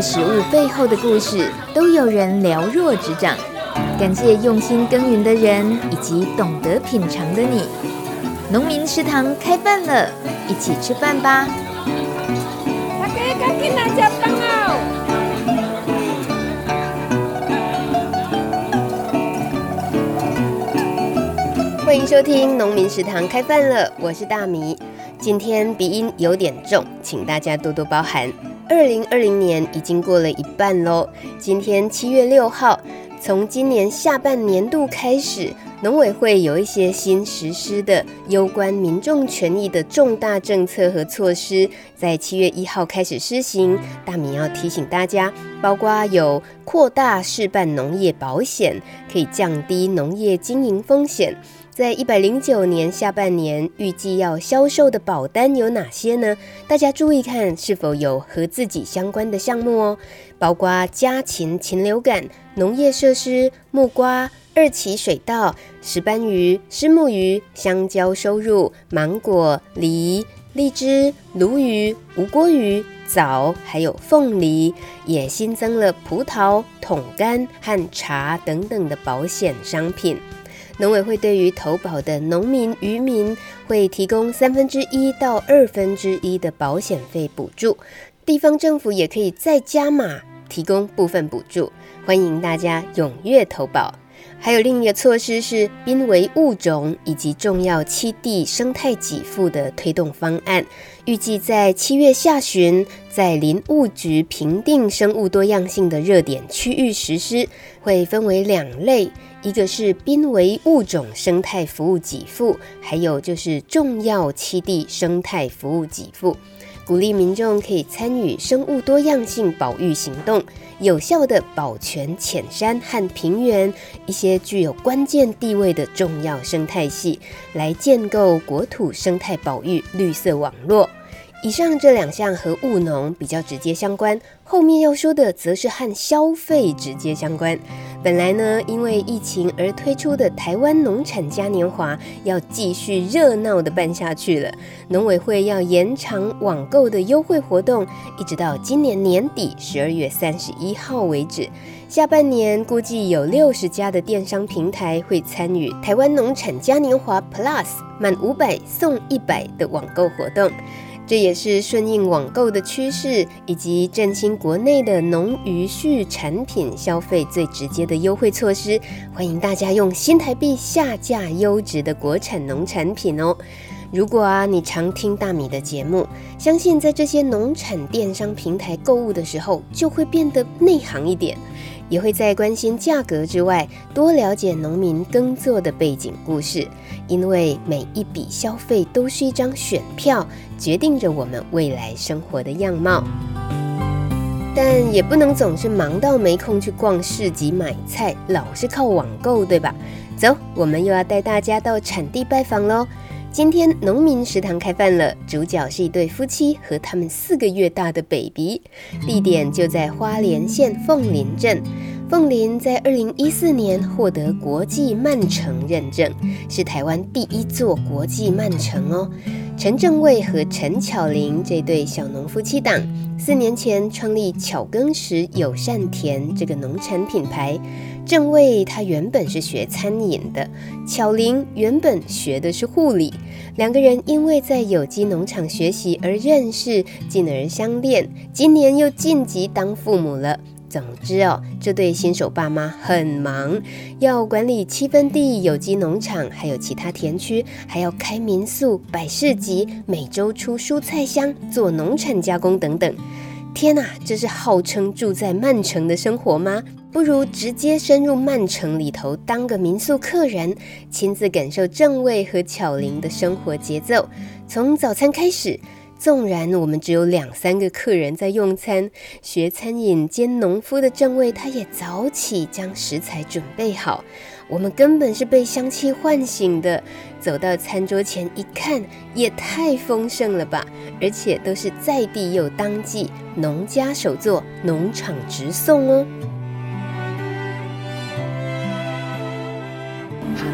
道食物背后的故事，都有人了若指掌。感谢用心耕耘的人，以及懂得品尝的你。农民食堂开饭了，一起吃饭吧！大家赶紧来吃饭哦！欢迎收听农民食堂开饭了，我是大米。今天鼻音有点重，请大家多多包涵。二零二零年已经过了一半喽，今天七月六号。从今年下半年度开始，农委会有一些新实施的攸关民众权益的重大政策和措施，在七月一号开始施行。大米要提醒大家，包括有扩大试办农业保险，可以降低农业经营风险。在一百零九年下半年，预计要销售的保单有哪些呢？大家注意看是否有和自己相关的项目哦，包括家禽禽流感、农业设施、木瓜、二期水稻、石斑鱼、虱目鱼、香蕉收入、芒果、梨、荔枝、鲈鱼、吴锅鱼、枣，还有凤梨，也新增了葡萄、桶干和茶等等的保险商品。农委会对于投保的农民、渔民会提供三分之一到二分之一的保险费补助，地方政府也可以再加码提供部分补助，欢迎大家踊跃投保。还有另一个措施是濒危物种以及重要栖地生态给付的推动方案，预计在七月下旬在林务局评定生物多样性的热点区域实施，会分为两类。一个是濒危物种生态服务给付，还有就是重要栖地生态服务给付，鼓励民众可以参与生物多样性保育行动，有效地保全浅山和平原一些具有关键地位的重要生态系，来建构国土生态保育绿色网络。以上这两项和务农比较直接相关，后面要说的则是和消费直接相关。本来呢，因为疫情而推出的台湾农产嘉年华要继续热闹的办下去了。农委会要延长网购的优惠活动，一直到今年年底十二月三十一号为止。下半年估计有六十家的电商平台会参与台湾农产嘉年华 Plus 满五百送一百的网购活动。这也是顺应网购的趋势，以及振兴国内的农渔畜产品消费最直接的优惠措施。欢迎大家用新台币下架优质的国产农产品哦。如果啊，你常听大米的节目，相信在这些农产电商平台购物的时候，就会变得内行一点。也会在关心价格之外，多了解农民耕作的背景故事，因为每一笔消费都是一张选票，决定着我们未来生活的样貌。但也不能总是忙到没空去逛市集买菜，老是靠网购，对吧？走，我们又要带大家到产地拜访喽。今天农民食堂开饭了，主角是一对夫妻和他们四个月大的 baby，地点就在花莲县凤林镇。凤林在二零一四年获得国际慢城认证，是台湾第一座国际慢城哦。陈正卫和陈巧玲这对小农夫妻档，四年前创立巧耕时友善田这个农产品牌。正卫他原本是学餐饮的，巧玲原本学的是护理，两个人因为在有机农场学习而认识，进而相恋，今年又晋级当父母了。总之哦，这对新手爸妈很忙，要管理七分地有机农场，还有其他田区，还要开民宿、摆市集，每周出蔬菜箱，做农产加工等等。天哪，这是号称住在曼城的生活吗？不如直接深入慢城里头当个民宿客人，亲自感受正位和巧玲的生活节奏。从早餐开始，纵然我们只有两三个客人在用餐，学餐饮兼农夫的正卫他也早起将食材准备好。我们根本是被香气唤醒的，走到餐桌前一看，也太丰盛了吧！而且都是在地又当季，农家手作，农场直送哦。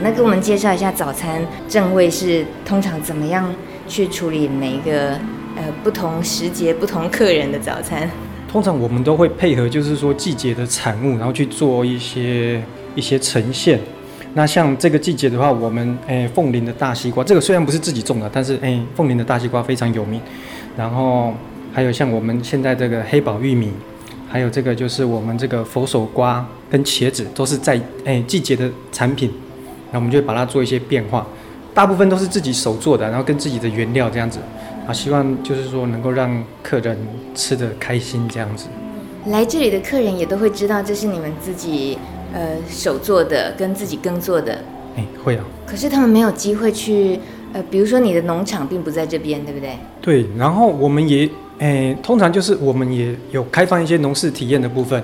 那给我们介绍一下早餐，正位是通常怎么样去处理每一个呃不同时节、不同客人的早餐？通常我们都会配合，就是说季节的产物，然后去做一些一些呈现。那像这个季节的话，我们诶凤林的大西瓜，这个虽然不是自己种的，但是诶凤林的大西瓜非常有名。然后还有像我们现在这个黑宝玉米，还有这个就是我们这个佛手瓜跟茄子，都是在诶季节的产品。那我们就会把它做一些变化，大部分都是自己手做的，然后跟自己的原料这样子。啊，希望就是说能够让客人吃的开心这样子。来这里的客人也都会知道这是你们自己呃手做的，跟自己耕作的。哎，会啊。可是他们没有机会去呃，比如说你的农场并不在这边，对不对？对。然后我们也诶，通常就是我们也有开放一些农事体验的部分，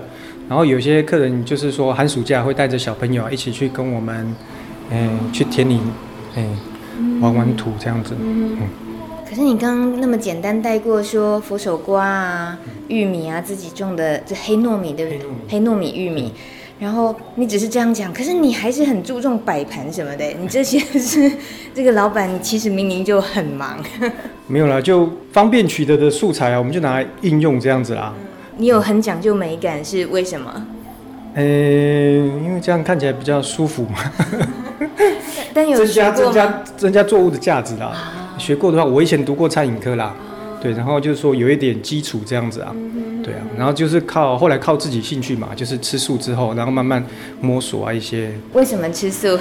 然后有些客人就是说寒暑假会带着小朋友一起去跟我们，诶，去田里，诶，玩玩土这样子，嗯。嗯可是你刚刚那么简单带过说佛手瓜啊、玉米啊，自己种的这黑糯米对不对？黑糯米、玉米，然后你只是这样讲，可是你还是很注重摆盘什么的。你这些是这个老板，其实明明就很忙。没有啦，就方便取得的素材啊，我们就拿来应用这样子啦。你有很讲究美感是为什么？呃，因为这样看起来比较舒服嘛。但有增加增加增加作物的价值啦。啊学过的话，我以前读过餐饮科啦，对，然后就是说有一点基础这样子啊，对啊，然后就是靠后来靠自己兴趣嘛，就是吃素之后，然后慢慢摸索啊一些。为什么吃素？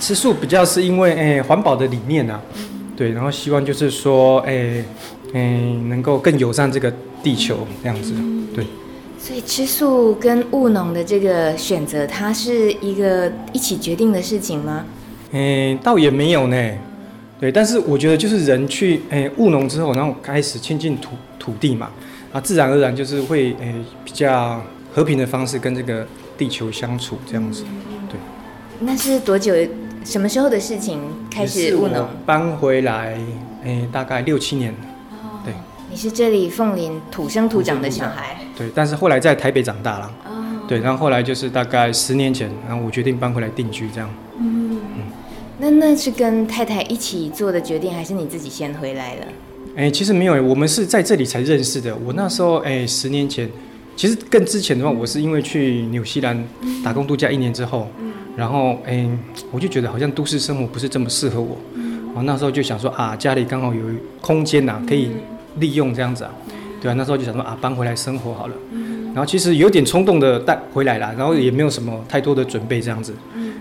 吃素比较是因为诶环保的理念啊，对，然后希望就是说诶诶能够更友善这个地球这样子，对。所以吃素跟务农的这个选择，它是一个一起决定的事情吗？诶，倒也没有呢。对，但是我觉得就是人去诶务农之后，然后开始亲近土土地嘛，啊，自然而然就是会诶比较和平的方式跟这个地球相处这样子，对。那是多久？什么时候的事情开始务农？搬回来诶，大概六七年。对。你是这里凤林土生土长的小孩。对，但是后来在台北长大了。哦。对，然后后来就是大概十年前，然后我决定搬回来定居这样。嗯那那是跟太太一起做的决定，还是你自己先回来了？哎、欸，其实没有，我们是在这里才认识的。我那时候，哎、欸，十年前，其实更之前的话，我是因为去纽西兰打工度假一年之后，然后，哎、欸，我就觉得好像都市生活不是这么适合我。我那时候就想说啊，家里刚好有空间呐、啊，可以利用这样子啊，对啊，那时候就想说啊，搬回来生活好了。然后其实有点冲动的带回来了，然后也没有什么太多的准备这样子。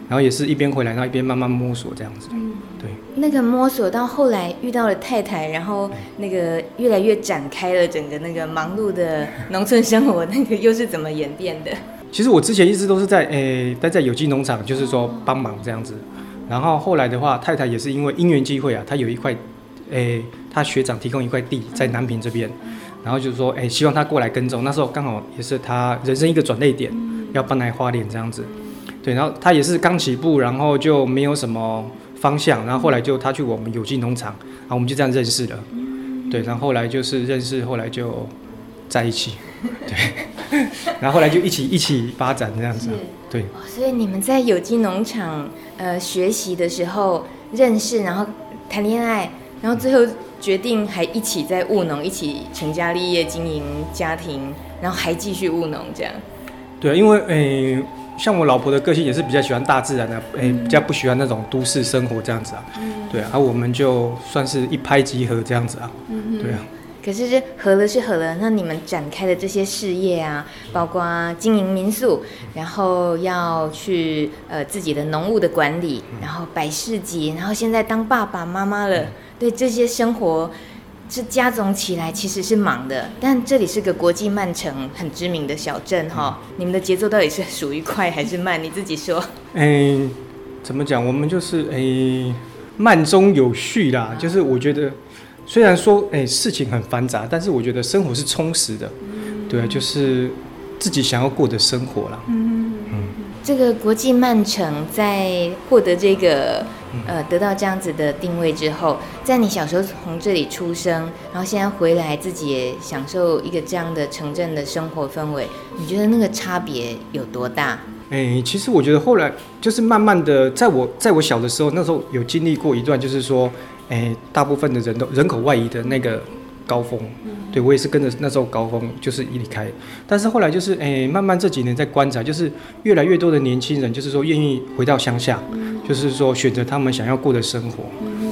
然后也是一边回来，然后一边慢慢摸索这样子。嗯，对。那个摸索到后来遇到了太太，然后那个越来越展开了整个那个忙碌的农村生活，那个又是怎么演变的？其实我之前一直都是在诶待在有机农场，就是说帮忙这样子。然后后来的话，太太也是因为因缘机会啊，她有一块诶，他学长提供一块地在南平这边，然后就是说诶，希望他过来耕种。那时候刚好也是他人生一个转捩点，要搬来花莲这样子。对，然后他也是刚起步，然后就没有什么方向，然后后来就他去我们有机农场，然后我们就这样认识了。对，然后后来就是认识，后来就在一起。对，然后后来就一起一起发展这样子。对。所以你们在有机农场呃学习的时候认识，然后谈恋爱，然后最后决定还一起在务农，一起成家立业经营家庭，然后还继续务农这样。对，因为诶。欸像我老婆的个性也是比较喜欢大自然的，哎、欸，比较不喜欢那种都市生活这样子啊。嗯、对啊，而我们就算是一拍即合这样子啊。嗯、对啊。可是这合了是合了，那你们展开的这些事业啊，包括经营民宿，然后要去呃自己的农务的管理，然后摆市集，然后现在当爸爸妈妈了，对这些生活。是加总起来其实是忙的，但这里是个国际慢城，很知名的小镇哈。你们的节奏到底是属于快还是慢？你自己说。哎，怎么讲？我们就是哎，慢中有序啦。就是我觉得，虽然说哎事情很繁杂，但是我觉得生活是充实的。对，就是自己想要过的生活啦。这个国际曼城在获得这个。呃，得到这样子的定位之后，在你小时候从这里出生，然后现在回来自己也享受一个这样的城镇的生活氛围，你觉得那个差别有多大？哎、其实我觉得后来就是慢慢的，在我在我小的时候，那时候有经历过一段，就是说，哎、大部分的人都人口外移的那个高峰，对我也是跟着那时候高峰就是一离开，但是后来就是诶，慢慢这几年在观察，就是越来越多的年轻人就是说愿意回到乡下，就是说选择他们想要过的生活，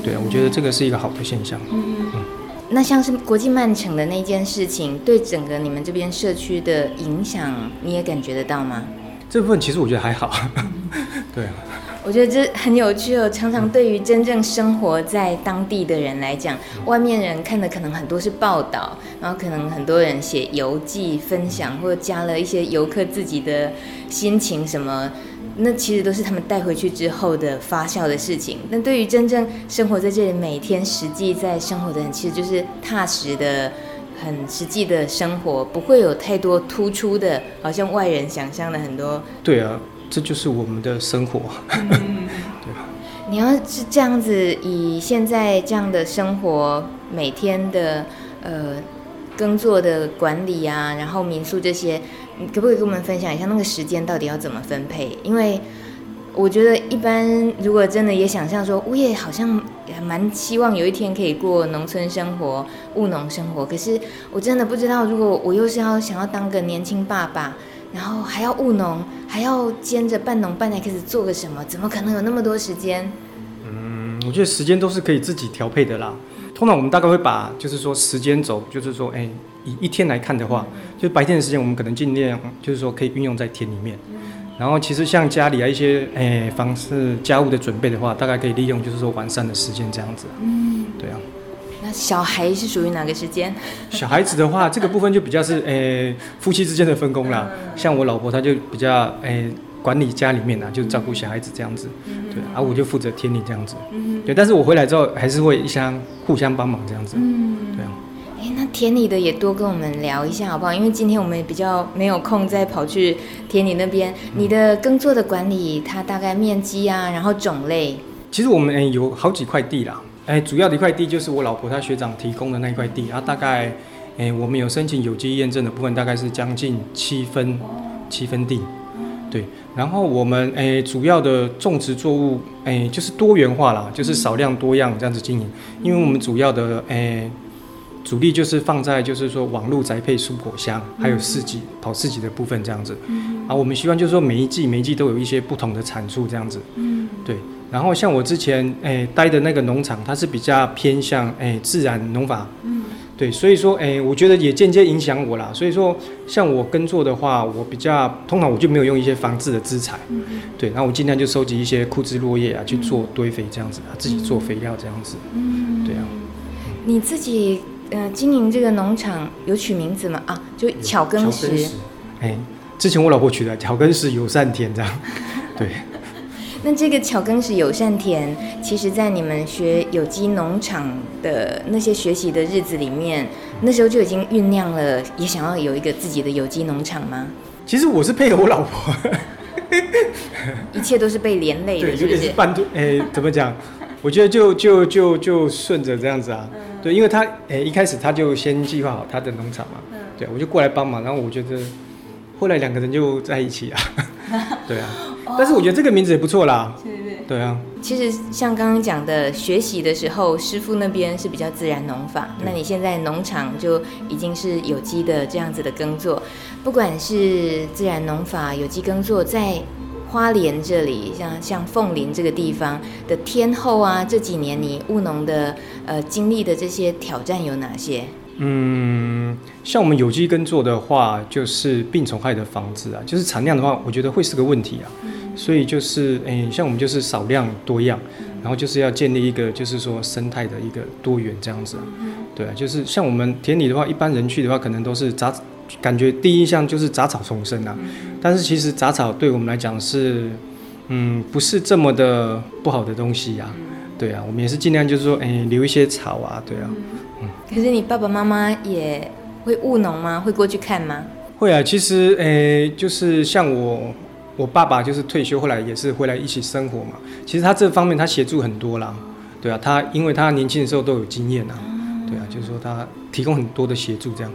对啊，我觉得这个是一个好的现象。嗯，那像是国际慢城的那件事情，对整个你们这边社区的影响，你也感觉得到吗？这部分其实我觉得还好，对啊。我觉得这很有趣哦。常常对于真正生活在当地的人来讲，外面人看的可能很多是报道，然后可能很多人写游记分享，或者加了一些游客自己的心情什么，那其实都是他们带回去之后的发酵的事情。那对于真正生活在这里，每天实际在生活的人，其实就是踏实的、很实际的生活，不会有太多突出的，好像外人想象的很多。对啊。这就是我们的生活，嗯、对吧？你要是这样子，以现在这样的生活，每天的呃耕作的管理啊，然后民宿这些，你可不可以跟我们分享一下那个时间到底要怎么分配？因为我觉得一般如果真的也想象说，我也好像也蛮希望有一天可以过农村生活、务农生活，可是我真的不知道，如果我又是要想要当个年轻爸爸。然后还要务农，还要兼着半农半还开始做个什么？怎么可能有那么多时间？嗯，我觉得时间都是可以自己调配的啦。通常我们大概会把，就是说时间轴，就是说，哎，以一天来看的话，就白天的时间，我们可能尽量，就是说可以运用在田里面。然后其实像家里啊一些，哎，房事家务的准备的话，大概可以利用，就是说晚上的时间这样子。嗯，对啊。那小孩是属于哪个时间？小孩子的话，这个部分就比较是诶、欸、夫妻之间的分工啦。像我老婆，她就比较诶、欸、管理家里面啊，就照顾小孩子这样子。对，啊，我就负责田里这样子。对，但是我回来之后还是会一相互相帮忙这样子。嗯，对啊。哎，那田里的也多跟我们聊一下好不好？因为今天我们也比较没有空再跑去田里那边。你的耕作的管理，它大概面积啊，然后种类。其实我们诶有好几块地啦。哎，主要的一块地就是我老婆她学长提供的那一块地，啊大概，哎，我们有申请有机验证的部分，大概是将近七分，七分地，对。然后我们哎，主要的种植作物，哎，就是多元化啦，就是少量多样这样子经营。因为我们主要的哎，主力就是放在就是说网络宅配蔬果箱，还有市集跑市集的部分这样子。啊，我们希望就是说每一季每一季都有一些不同的产出这样子。嗯，对。然后像我之前诶、欸、待的那个农场，它是比较偏向诶、欸、自然农法，嗯，对，所以说诶、欸、我觉得也间接影响我啦。所以说像我耕作的话，我比较通常我就没有用一些防治的资材，嗯，对，然后我尽量就收集一些枯枝落叶啊去做堆肥这样子，自己做肥料这样子，嗯，对啊。你自己呃经营这个农场有取名字吗？啊，就巧耕石，哎、欸，之前我老婆取的巧耕石友善田这样，对。那这个巧耕是友善田，其实，在你们学有机农场的那些学习的日子里面，那时候就已经酝酿了，也想要有一个自己的有机农场吗？其实我是配合我老婆，一切都是被连累的，是不是？是半途，哎，怎么讲？我觉得就就就就顺着这样子啊。对，因为他哎一开始他就先计划好他的农场嘛，对，我就过来帮忙，然后我觉得后来两个人就在一起啊，对啊。但是我觉得这个名字也不错啦，对对对，对啊。其实像刚刚讲的，学习的时候，师傅那边是比较自然农法，那你现在农场就已经是有机的这样子的耕作。不管是自然农法、有机耕作，在花莲这里，像像凤林这个地方的天后啊，这几年你务农的呃经历的这些挑战有哪些？嗯，像我们有机耕作的话，就是病虫害的防治啊，就是产量的话，我觉得会是个问题啊。所以就是，诶、欸，像我们就是少量多样，然后就是要建立一个，就是说生态的一个多元这样子。对啊，就是像我们田里的话，一般人去的话，可能都是杂，感觉第一印象就是杂草丛生啊。但是其实杂草对我们来讲是，嗯，不是这么的不好的东西呀、啊。对啊，我们也是尽量就是说，哎、欸，留一些草啊，对啊。嗯。可是你爸爸妈妈也会务农吗？会过去看吗？会啊，其实，哎、欸，就是像我。我爸爸就是退休，后来也是回来一起生活嘛。其实他这方面他协助很多啦，对啊，他因为他年轻的时候都有经验啊，对啊，就是说他提供很多的协助这样。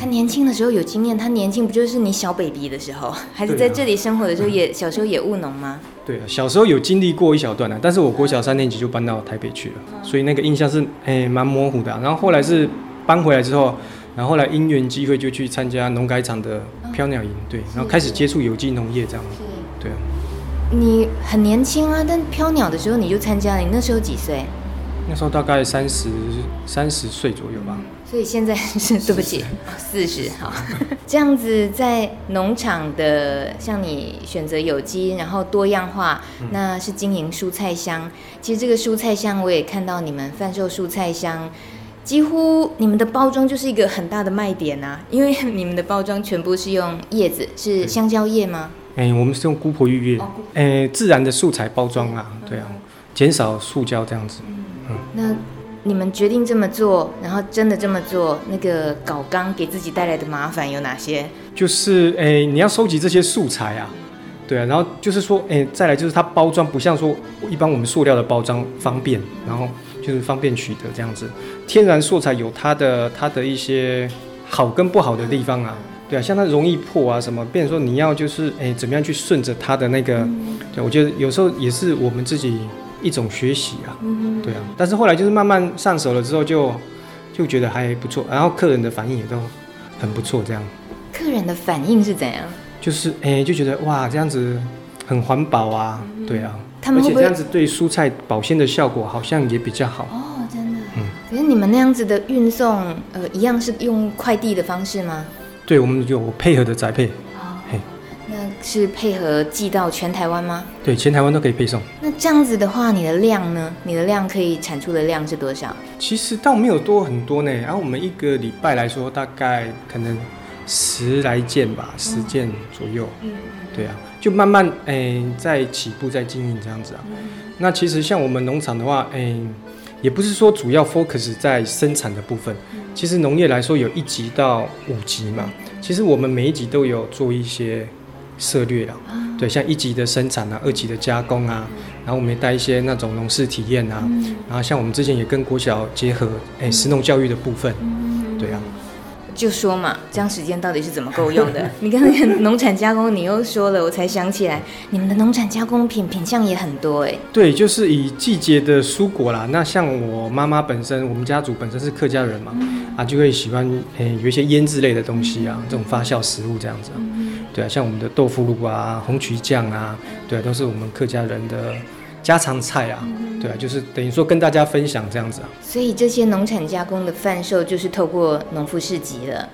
他年轻的时候有经验，他年轻不就是你小 baby 的时候，还是在这里生活的时候也小时候也务农吗？对啊，小时候有经历过一小段啊，但是我国小三年级就搬到台北去了，所以那个印象是诶蛮模糊的啊。然后后来是搬回来之后，然后后来因缘机会就去参加农改场的飘鸟营，对，然后开始接触有机农业这样。对啊。你很年轻啊，但飘鸟的时候你就参加了，你那时候几岁？那时候大概三十三十岁左右吧。所以现在是对不起，四十好。这样子在农场的，像你选择有机，然后多样化，那是经营蔬菜箱。其实这个蔬菜箱我也看到你们贩售蔬菜箱，几乎你们的包装就是一个很大的卖点啊，因为你们的包装全部是用叶子，是香蕉叶吗？哎、欸，我们是用姑婆芋叶，哎、欸，自然的素材包装啊，对啊，减少塑胶这样子。嗯，那你们决定这么做，然后真的这么做，那个搞缸给自己带来的麻烦有哪些？就是哎、欸，你要收集这些素材啊，对啊，然后就是说，哎、欸，再来就是它包装不像说一般我们塑料的包装方便，然后就是方便取得这样子。天然素材有它的它的一些好跟不好的地方啊。对啊，像它容易破啊什么，变成说你要就是哎，怎么样去顺着它的那个，嗯、对，我觉得有时候也是我们自己一种学习啊，嗯、对啊。但是后来就是慢慢上手了之后就，就就觉得还不错，然后客人的反应也都很不错，这样。客人的反应是怎样？就是哎，就觉得哇，这样子很环保啊，嗯、对啊。而且这样子对蔬菜保鲜的效果好像也比较好哦，真的。嗯。可是你们那样子的运送，呃，一样是用快递的方式吗？对，我们有配合的宅配，哦，嘿，那是配合寄到全台湾吗？对，全台湾都可以配送。那这样子的话，你的量呢？你的量可以产出的量是多少？其实倒没有多很多呢。然后我们一个礼拜来说，大概可能十来件吧，十件左右。嗯，对啊，慢慢哎在起步，在经营这样子啊。那其实像我们农场的话，哎，也不是说主要 focus 在生产的部分。其实农业来说有一级到五级嘛，其实我们每一级都有做一些策略啊，对，像一级的生产啊，二级的加工啊，然后我们也带一些那种农事体验啊，然后像我们之前也跟国小结合，哎，实农教育的部分，对啊。就说嘛，这样时间到底是怎么够用的？你刚才农产加工，你又说了，我才想起来，你们的农产加工品品相也很多哎。对，就是以季节的蔬果啦。那像我妈妈本身，我们家族本身是客家人嘛，嗯、啊，就会喜欢诶、欸、有一些腌制类的东西啊，这种发酵食物这样子。嗯、对啊，像我们的豆腐乳啊、红曲酱啊，对啊，都是我们客家人的家常菜啊。对啊，就是等于说跟大家分享这样子啊。所以这些农产加工的贩售就是透过农夫市集了。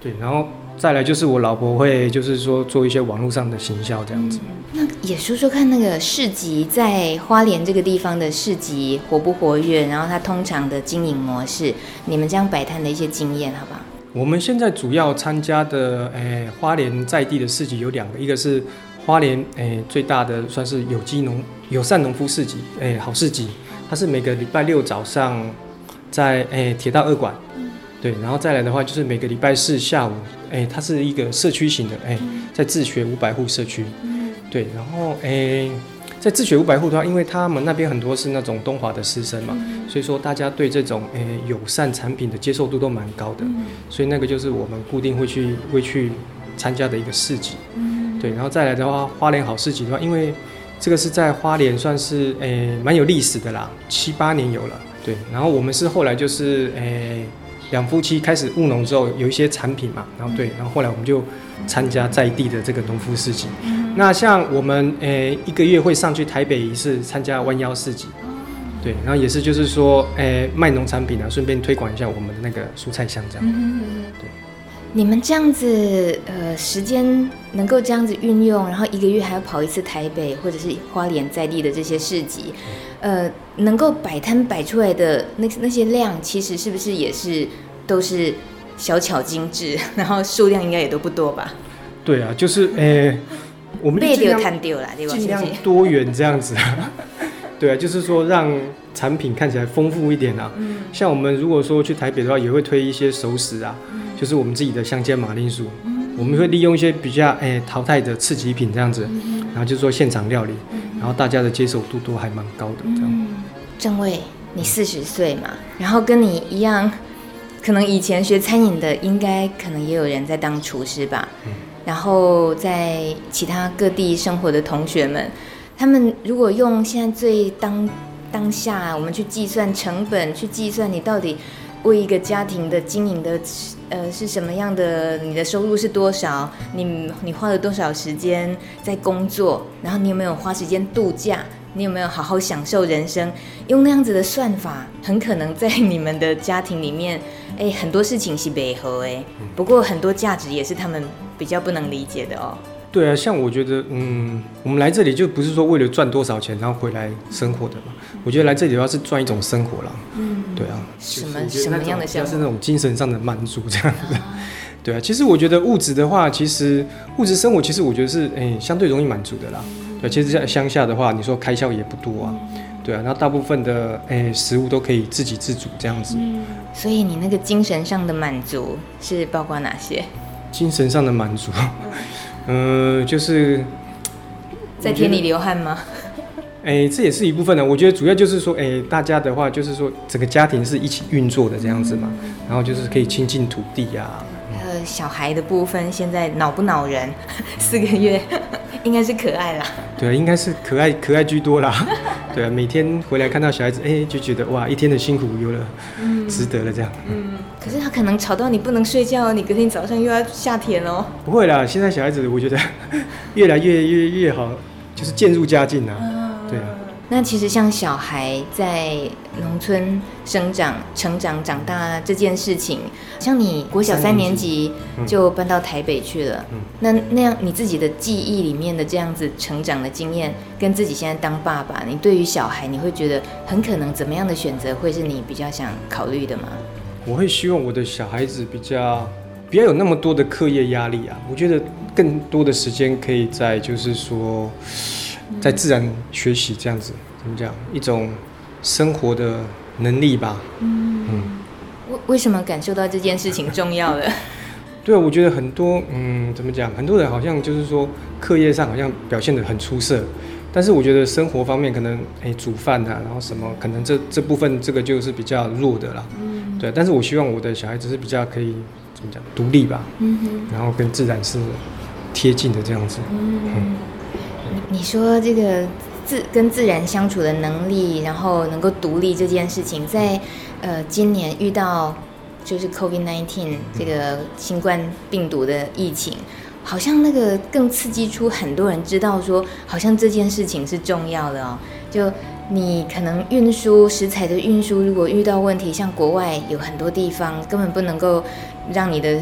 对，然后再来就是我老婆会就是说做一些网络上的行销这样子。嗯，那也说说看，那个市集在花莲这个地方的市集活不活跃？然后它通常的经营模式，你们这样摆摊的一些经验，好不好？我们现在主要参加的，诶，花莲在地的市集有两个，一个是。花莲诶、欸，最大的算是有机农友善农夫市集诶、欸，好市集，它是每个礼拜六早上在诶铁道二馆，嗯、对，然后再来的话就是每个礼拜四下午，诶、欸，它是一个社区型的，诶、欸，在自学五百户社区，嗯、对，然后诶、欸，在自学五百户的话，因为他们那边很多是那种东华的师生嘛，嗯、所以说大家对这种诶、欸、友善产品的接受度都蛮高的，嗯、所以那个就是我们固定会去会去参加的一个市集。嗯对，然后再来的话，花莲好市集的话，因为这个是在花莲算是诶蛮有历史的啦，七八年有了。对，然后我们是后来就是诶两夫妻开始务农之后，有一些产品嘛，然后对，然后后来我们就参加在地的这个农夫市集。那像我们诶一个月会上去台北一次参加弯腰市集，对，然后也是就是说诶卖农产品啊，顺便推广一下我们的那个蔬菜香这样。嗯嗯嗯对。你们这样子，呃，时间能够这样子运用，然后一个月还要跑一次台北或者是花莲在地的这些市集，呃，能够摆摊摆出来的那那些量，其实是不是也是都是小巧精致，然后数量应该也都不多吧？对啊，就是，呃、欸，我们尽量尽量多元这样子。对啊，就是说让产品看起来丰富一点啊。嗯、像我们如果说去台北的话，也会推一些熟食啊。就是我们自己的香煎马铃薯，嗯、我们会利用一些比较诶、欸、淘汰的次级品这样子，嗯、然后就做现场料理，嗯、然后大家的接受度都还蛮高的这样。正位，你四十岁嘛，然后跟你一样，可能以前学餐饮的，应该可能也有人在当厨师吧。嗯、然后在其他各地生活的同学们，他们如果用现在最当当下，我们去计算成本，去计算你到底。为一个家庭的经营的，呃，是什么样的？你的收入是多少？你你花了多少时间在工作？然后你有没有花时间度假？你有没有好好享受人生？用那样子的算法，很可能在你们的家庭里面，哎，很多事情是违和哎。不过很多价值也是他们比较不能理解的哦。对啊，像我觉得，嗯，我们来这里就不是说为了赚多少钱然后回来生活的嘛。我觉得来这里的话是赚一种生活啦。嗯，对啊。什么什么样的生活？是那种精神上的满足这样子。对啊，其实我觉得物质的话，其实物质生活其实我觉得是哎相对容易满足的啦。对，其实在乡下的话，你说开销也不多啊。对啊，那大部分的哎食物都可以自给自足这样子。嗯。所以你那个精神上的满足是包括哪些？精神上的满足。嗯、呃，就是在田里流汗吗？哎、欸，这也是一部分呢。我觉得主要就是说，哎、欸，大家的话就是说，整个家庭是一起运作的这样子嘛。嗯、然后就是可以亲近土地呀、啊。呃，小孩的部分现在恼不恼人？四个月应该是可爱啦。对啊，应该是可爱可爱居多啦。对啊，每天回来看到小孩子，哎、欸，就觉得哇，一天的辛苦有了，嗯、值得了这样。嗯。可是他可能吵到你不能睡觉，你隔天早上又要下田哦。不会啦，现在小孩子我觉得 越来越越越好，就是渐入佳境啊。嗯、对啊。那其实像小孩在农村生长、成长、长大这件事情，像你国小三年级就搬到台北去了，嗯、那那样你自己的记忆里面的这样子成长的经验，跟自己现在当爸爸，你对于小孩，你会觉得很可能怎么样的选择会是你比较想考虑的吗？我会希望我的小孩子比较不要有那么多的课业压力啊，我觉得更多的时间可以在就是说，在自然学习这样子，怎么讲一种生活的能力吧。嗯嗯。为为什么感受到这件事情重要了？对啊，我觉得很多嗯，怎么讲，很多人好像就是说课业上好像表现得很出色。但是我觉得生活方面可能哎、欸、煮饭啊，然后什么可能这这部分这个就是比较弱的啦。嗯。对，但是我希望我的小孩子是比较可以怎么讲独立吧。然后跟自然是贴近的这样子。嗯。嗯，你说这个自跟自然相处的能力，然后能够独立这件事情，在呃今年遇到就是 COVID-19 这个新冠病毒的疫情。好像那个更刺激出很多人知道说，好像这件事情是重要的哦。就你可能运输食材的运输，如果遇到问题，像国外有很多地方根本不能够让你的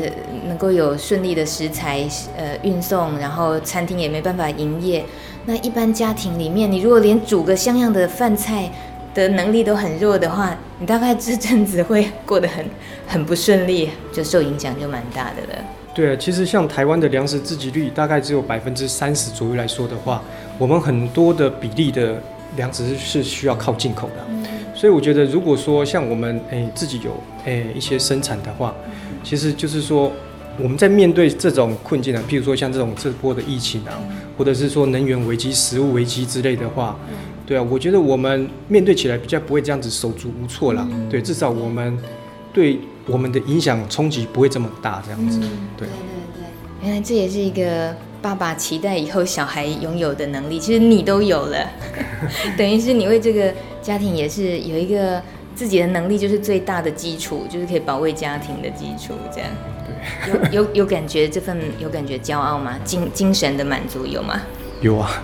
能够有顺利的食材呃运送，然后餐厅也没办法营业。那一般家庭里面，你如果连煮个像样的饭菜的能力都很弱的话，你大概这阵子会过得很很不顺利，就受影响就蛮大的了。对啊，其实像台湾的粮食自给率大概只有百分之三十左右来说的话，我们很多的比例的粮食是需要靠进口的。嗯、所以我觉得，如果说像我们诶自己有诶一些生产的话，其实就是说我们在面对这种困境啊，譬如说像这种这波的疫情啊，或者是说能源危机、食物危机之类的话，对啊，我觉得我们面对起来比较不会这样子手足无措啦。对，至少我们对。我们的影响冲击不会这么大，这样子，对、嗯、对。对对，原来这也是一个爸爸期待以后小孩拥有的能力，其实你都有了，等于是你为这个家庭也是有一个自己的能力，就是最大的基础，就是可以保卫家庭的基础，这样，对，有有有感觉这份有感觉骄傲吗？精精神的满足有吗？有啊，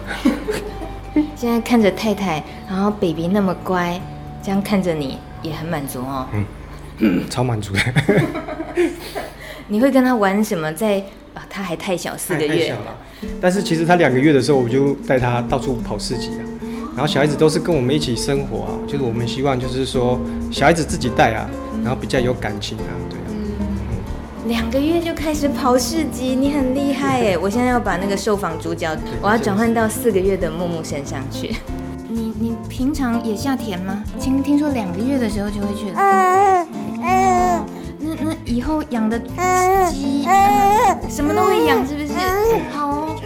现在看着太太，然后 baby 那么乖，这样看着你也很满足哦，嗯。嗯，超满足的。你会跟他玩什么？在啊，他还太小，四个月。太小了。但是其实他两个月的时候，我就带他到处跑市集啊。然后小孩子都是跟我们一起生活啊，就是我们希望就是说小孩子自己带啊，然后比较有感情啊，对啊。两个月就开始跑市集，你很厉害耶！我现在要把那个受访主角，我要转换到四个月的木木身上去。你你平常也下田吗？听听说两个月的时候就会去了。那那以后养的鸡什么都会养，是不是？好哦。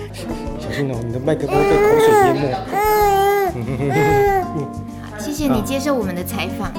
小心哦，你的麦克风会被口水淹没。好，谢谢你接受我们的采访。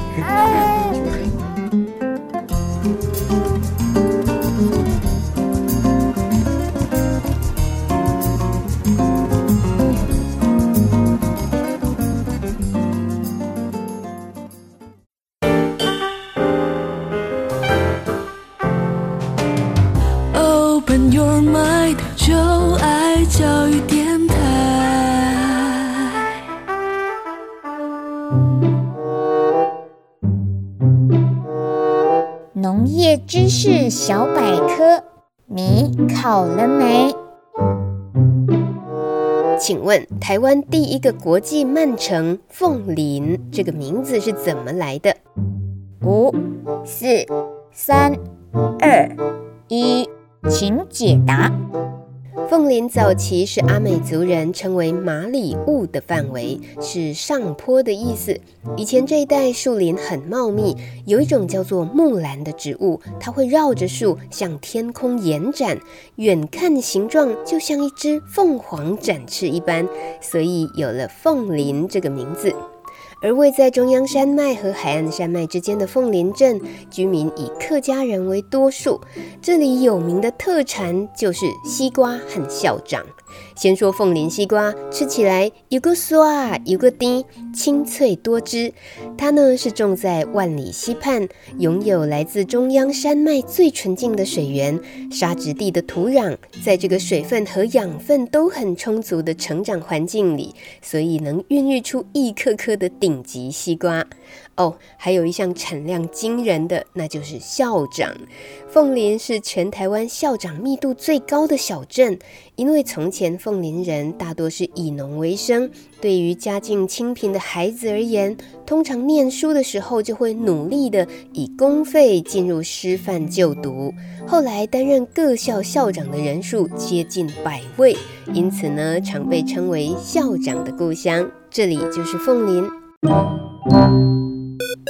知识小百科，你考了没？请问台湾第一个国际慢城凤林这个名字是怎么来的？五、四、三、二、一，请解答。凤林早期是阿美族人称为马里雾的范围，是上坡的意思。以前这一带树林很茂密，有一种叫做木兰的植物，它会绕着树向天空延展，远看形状就像一只凤凰展翅一般，所以有了凤林这个名字。而位在中央山脉和海岸山脉之间的凤林镇，居民以客家人为多数。这里有名的特产就是西瓜和校长。先说凤林西瓜，吃起来有个酸，有个甜，清脆多汁。它呢是种在万里溪畔，拥有来自中央山脉最纯净的水源，沙质地的土壤，在这个水分和养分都很充足的成长环境里，所以能孕育出一颗颗的顶级西瓜。哦，还有一项产量惊人的，那就是校长。凤林是全台湾校长密度最高的小镇，因为从前凤林人大多是以农为生，对于家境清贫的孩子而言，通常念书的时候就会努力的以公费进入师范就读。后来担任各校校长的人数接近百位，因此呢，常被称为校长的故乡。这里就是凤林。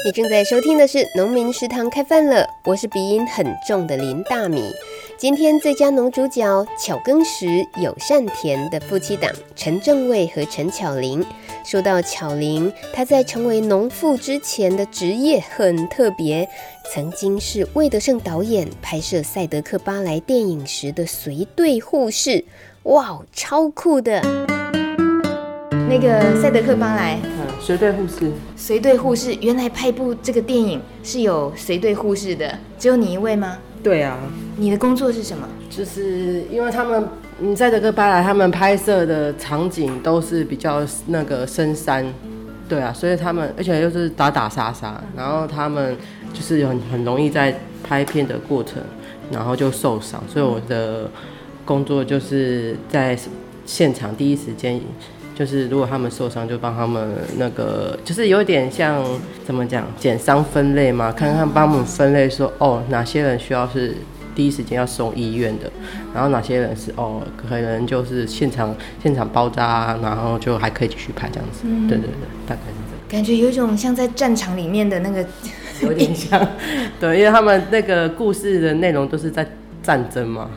你正在收听的是《农民食堂》开饭了，我是鼻音很重的林大米。今天最佳农主角巧耕时友善田的夫妻档陈正伟和陈巧玲。说到巧玲，她在成为农妇之前的职业很特别，曾经是魏德圣导演拍摄《赛德克巴莱》电影时的随队护士，哇，超酷的！那个《赛德克巴莱》。随队护士，谁对护士，原来拍部这个电影是有谁对护士的，只有你一位吗？对啊。你的工作是什么？就是因为他们，你，在这个巴莱他们拍摄的场景都是比较那个深山，对啊，所以他们而且又是打打杀杀，然后他们就是很很容易在拍片的过程，然后就受伤，所以我的工作就是在现场第一时间。就是如果他们受伤，就帮他们那个，就是有点像怎么讲，减伤分类嘛，看看帮我们分类说，哦，哪些人需要是第一时间要送医院的，然后哪些人是哦，可能就是现场现场包扎，然后就还可以继续拍这样子。嗯、对对对，大概是这样。感觉有一种像在战场里面的那个，有点像。对，因为他们那个故事的内容都是在战争嘛，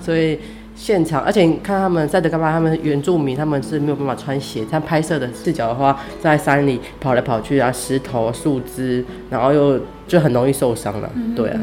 所以。现场，而且你看他们赛德克巴，他们原住民他们是没有办法穿鞋。他拍摄的视角的话，在山里跑来跑去啊，石头、树枝，然后又就很容易受伤了。嗯、对啊，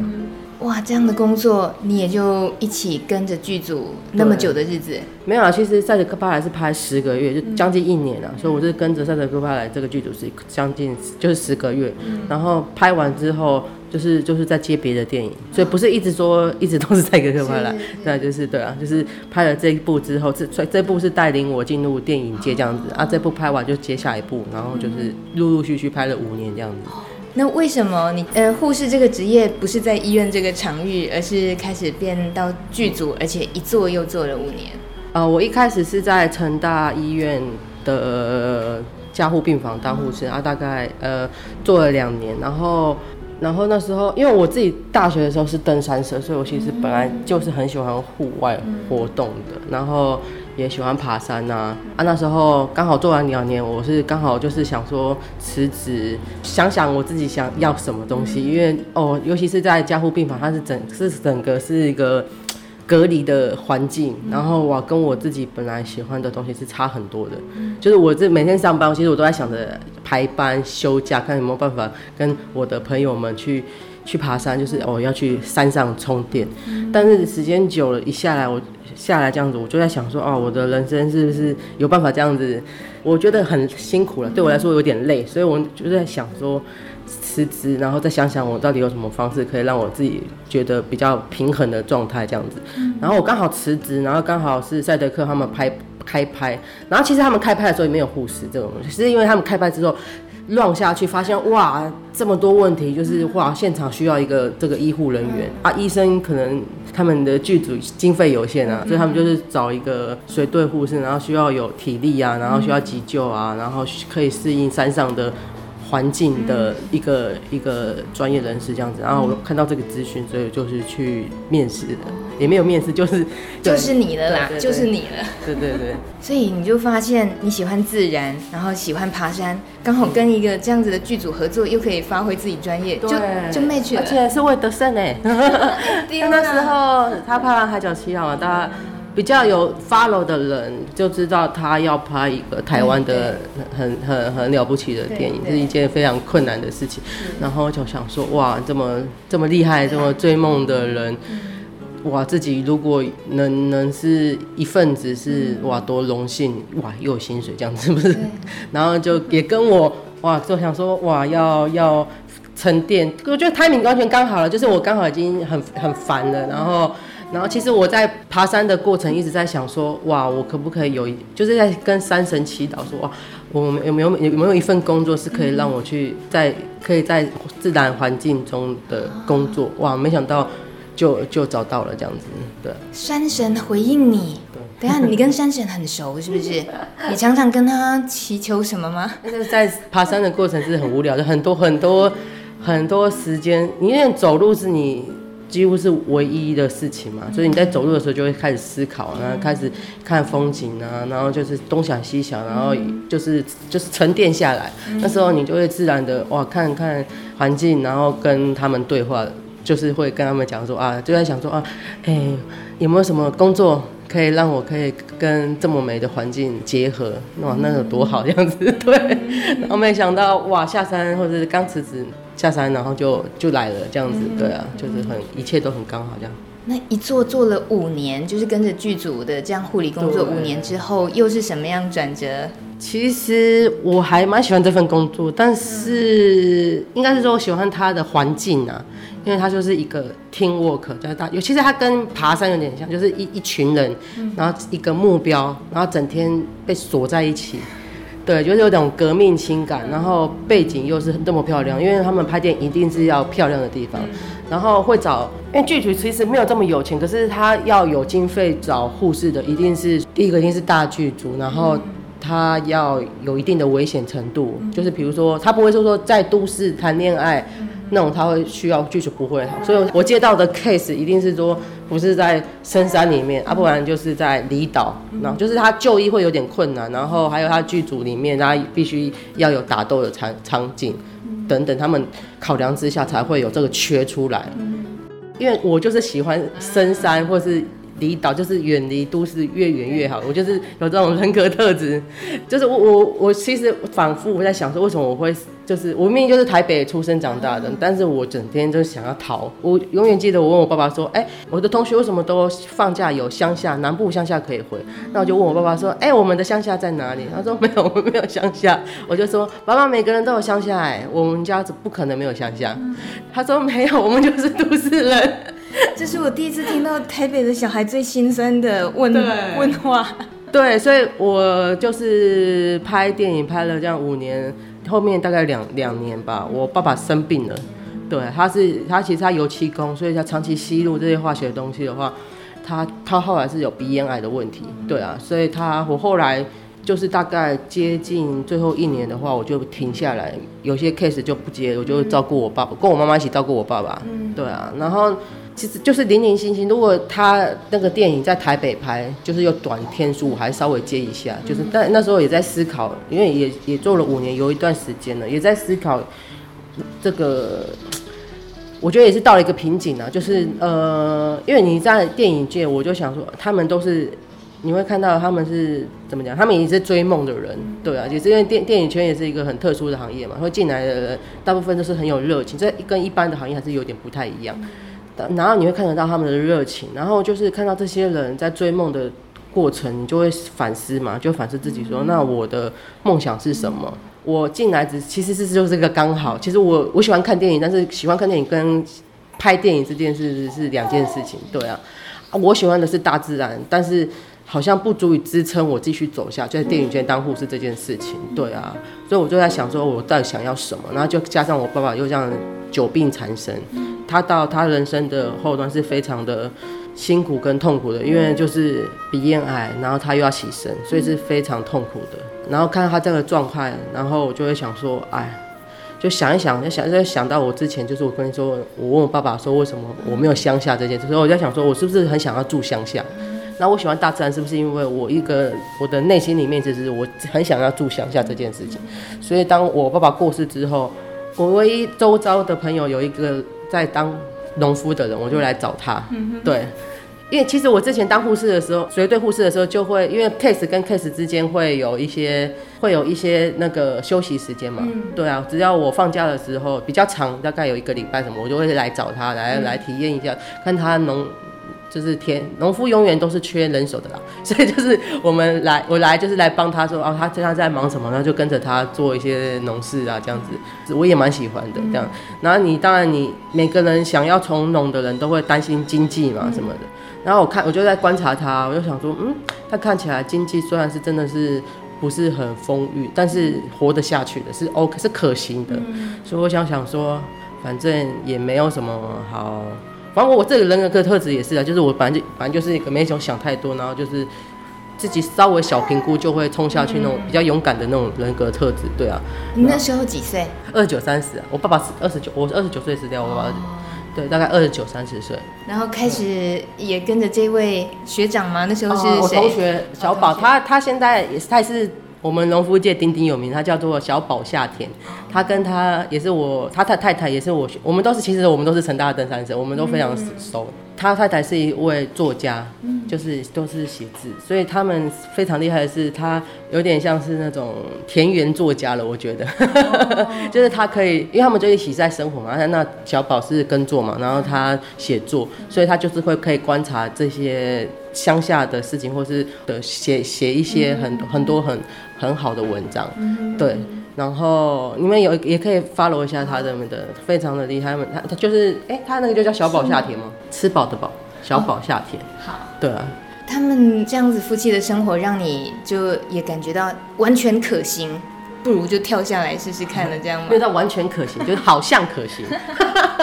哇，这样的工作你也就一起跟着剧组那么久的日子？没有啊，其实赛德克巴莱是拍十个月，就将近一年了。嗯、所以我是跟着赛德克巴莱这个剧组是将近就是十个月，嗯、然后拍完之后。就是就是在接别的电影，所以不是一直说一直都是赛德克巴莱，对，就是对啊，就是拍了这一部之后，这所以这部是带领我进入电影界这样子啊，这部拍完就接下一部，然后就是陆陆续续拍了五年这样子。那为什么你呃护士这个职业不是在医院这个场域，而是开始变到剧组，而且一做又做了五年？呃，我一开始是在成大医院的加护病房当护士啊，大概呃做了两年，然后。然后那时候，因为我自己大学的时候是登山社，所以我其实本来就是很喜欢户外活动的，然后也喜欢爬山呐。啊，那时候刚好做完两年，我是刚好就是想说辞职，想想我自己想要什么东西，因为哦，尤其是在加护病房，它是整是整个是一个。隔离的环境，然后我跟我自己本来喜欢的东西是差很多的。就是我这每天上班，其实我都在想着排班休假，看有没有办法跟我的朋友们去去爬山，就是哦要去山上充电。但是时间久了，一下来我下来这样子，我就在想说，哦，我的人生是不是有办法这样子？我觉得很辛苦了，对我来说有点累，所以我就在想说。辞职，然后再想想我到底有什么方式可以让我自己觉得比较平衡的状态这样子。然后我刚好辞职，然后刚好是赛德克他们拍开拍，然后其实他们开拍的时候也没有护士这种东西，是因为他们开拍之后，乱下去，发现哇，这么多问题，就是哇，现场需要一个这个医护人员啊，医生可能他们的剧组经费有限啊，所以他们就是找一个随队护士，然后需要有体力啊，然后需要急救啊，然后可以适应山上的。环境的一个、嗯、一个专业人士这样子，然后我看到这个资讯，所以就是去面试的，也没有面试，就是 就是你了啦，就是你了，对对对。所以你就发现你喜欢自然，然后喜欢爬山，刚好跟一个这样子的剧组合作，又可以发挥自己专业，就就 match 了，而且是为得胜哎。那时候他拍完《海角七号》嘛，大家。比较有 follow 的人就知道他要拍一个台湾的很很很了不起的电影，是一件非常困难的事情。然后就想说，哇，这么这么厉害，这么追梦的人，哇，自己如果能能是一份子是，是哇多荣幸，哇又有薪水这样子，不是？然后就也跟我哇，就想说，哇，要要沉淀，我觉得 timing 完全刚好了，就是我刚好已经很很烦了，然后。然后其实我在爬山的过程一直在想说，哇，我可不可以有，就是在跟山神祈祷说，哇，我们有没有有没有一份工作是可以让我去在可以在自然环境中的工作，哇，没想到就就找到了这样子，对。山神回应你，对，等下你跟山神很熟是不是？你常常跟他祈求什么吗？在爬山的过程是很无聊的，很多很多很多时间，因为走路是你。几乎是唯一的事情嘛，所以你在走路的时候就会开始思考，然后开始看风景啊，然后就是东想西想，然后就是就是沉淀下来。那时候你就会自然的哇，看看环境，然后跟他们对话，就是会跟他们讲说啊，就在想说啊，哎、欸，有没有什么工作可以让我可以跟这么美的环境结合？哇，那有多好这样子，对。然后没想到哇，下山或者是刚辞职。下山，然后就就来了，这样子，对啊，就是很一切都很刚好这样。那一做做了五年，就是跟着剧组的这样护理工作五年之后，又是什么样转折？其实我还蛮喜欢这份工作，但是应该是说我喜欢它的环境啊，因为它就是一个 team work，在大，尤其是它跟爬山有点像，就是一一群人，然后一个目标，然后整天被锁在一起。对，就是有种革命情感，然后背景又是这么漂亮，因为他们拍电影一定是要漂亮的地方，然后会找，因为剧组其实没有这么有钱，可是他要有经费找护士的，一定是第一个一定是大剧组，然后他要有一定的危险程度，就是比如说他不会说说在都市谈恋爱。那种他会需要剧组不会好，所以我接到的 case 一定是说不是在深山里面，啊，不然就是在离岛，然后就是他就医会有点困难，然后还有他剧组里面他必须要有打斗的场场景等等，他们考量之下才会有这个缺出来。因为我就是喜欢深山或是。离岛就是远离都市，越远越好。我就是有这种人格特质，就是我我我其实反复我在想说，为什么我会就是我明明就是台北出生长大的，但是我整天就想要逃。我永远记得我问我爸爸说，哎、欸，我的同学为什么都放假有乡下，南部乡下可以回？那我就问我爸爸说，哎、欸，我们的乡下在哪里？他说没有，我们没有乡下。我就说，爸爸，每个人都有乡下，哎，我们家不可能没有乡下。他说没有，我们就是都市人。这是我第一次听到台北的小孩最心酸的问问话。对，所以我就是拍电影拍了这样五年，后面大概两两年吧，我爸爸生病了。对，他是他其实他油漆工，所以他长期吸入这些化学东西的话，他他后来是有鼻咽癌的问题。对啊，所以他我后来就是大概接近最后一年的话，我就停下来，有些 case 就不接，我就照顾我爸爸，跟我妈妈一起照顾我爸爸。嗯对啊，然后。其实就是零零星星，如果他那个电影在台北拍，就是有短天数，我还稍微接一下。就是但那时候也在思考，因为也也做了五年，有一段时间了，也在思考这个。我觉得也是到了一个瓶颈啊，就是呃，因为你在电影界，我就想说，他们都是你会看到他们是怎么讲，他们也是追梦的人，对啊，也是因为电电影圈也是一个很特殊的行业嘛，会进来的人大部分都是很有热情，这跟一般的行业还是有点不太一样。然后你会看得到他们的热情，然后就是看到这些人在追梦的过程，你就会反思嘛，就反思自己说，那我的梦想是什么？我进来只其实是就是个刚好。其实我我喜欢看电影，但是喜欢看电影跟拍电影这件事是两件事情，对啊。我喜欢的是大自然，但是好像不足以支撑我继续走下，就在电影圈当护士这件事情。对啊，所以我就在想说，我到底想要什么？然后就加上我爸爸又这样久病缠身，他到他人生的后端是非常的辛苦跟痛苦的，因为就是鼻咽癌，然后他又要起身，所以是非常痛苦的。然后看到他这个状态，然后我就会想说，哎。就想一想，就想就想到我之前，就是我跟你说，我问我爸爸说，为什么我没有乡下这件事，所以我在想说，我是不是很想要住乡下？那我喜欢大自然，是不是因为我一个我的内心里面，其实我很想要住乡下这件事情？所以当我爸爸过世之后，我唯一周遭的朋友有一个在当农夫的人，我就来找他，对。因为其实我之前当护士的时候，随队护士的时候，就会因为 case 跟 case 之间会有一些会有一些那个休息时间嘛。嗯、对啊，只要我放假的时候比较长，大概有一个礼拜什么，我就会来找他来来体验一下，看他农就是天农夫永远都是缺人手的啦，所以就是我们来我来就是来帮他说哦，他现在在忙什么，然后就跟着他做一些农事啊这样子，我也蛮喜欢的这样。然后你当然你每个人想要从农的人都会担心经济嘛什么的。然后我看，我就在观察他，我就想说，嗯，他看起来经济虽然是真的是不是很丰裕，但是活得下去的，是 OK，是可行的。嗯、所以我想想说，反正也没有什么好，反正我我这个人格特质也是啊，就是我反正就反正就是一个没想想太多，然后就是自己稍微小评估就会冲下去那种比较勇敢的那种人格特质，对啊。你那时候几岁？二十九三十，我爸爸是二十九，我是二十九岁死掉，我爸爸。对，大概二十九、三十岁，然后开始也跟着这位学长吗？那时候是我同学小宝，他他现在也是，他也是我们农夫界鼎鼎有名，他叫做小宝夏田。他跟他也是我，他太太太也是我，我们都是其实我们都是成大的登山者，我们都非常熟。嗯他太太是一位作家，就是都是写字，所以他们非常厉害的是，他有点像是那种田园作家了，我觉得，就是他可以，因为他们就一起在生活嘛，那小宝是耕作嘛，然后他写作，所以他就是会可以观察这些乡下的事情，或是的写写一些很很多很很好的文章，对。然后你们有也可以 follow 一下他的们的，非常的厉害。他们他他就是，哎、欸，他那个就叫小宝夏天吗？吗吃饱的饱，小宝夏天。哦、好，对啊。他们这样子夫妻的生活，让你就也感觉到完全可行，不如就跳下来试试看了，这样吗？因为它完全可行，就是好像可行，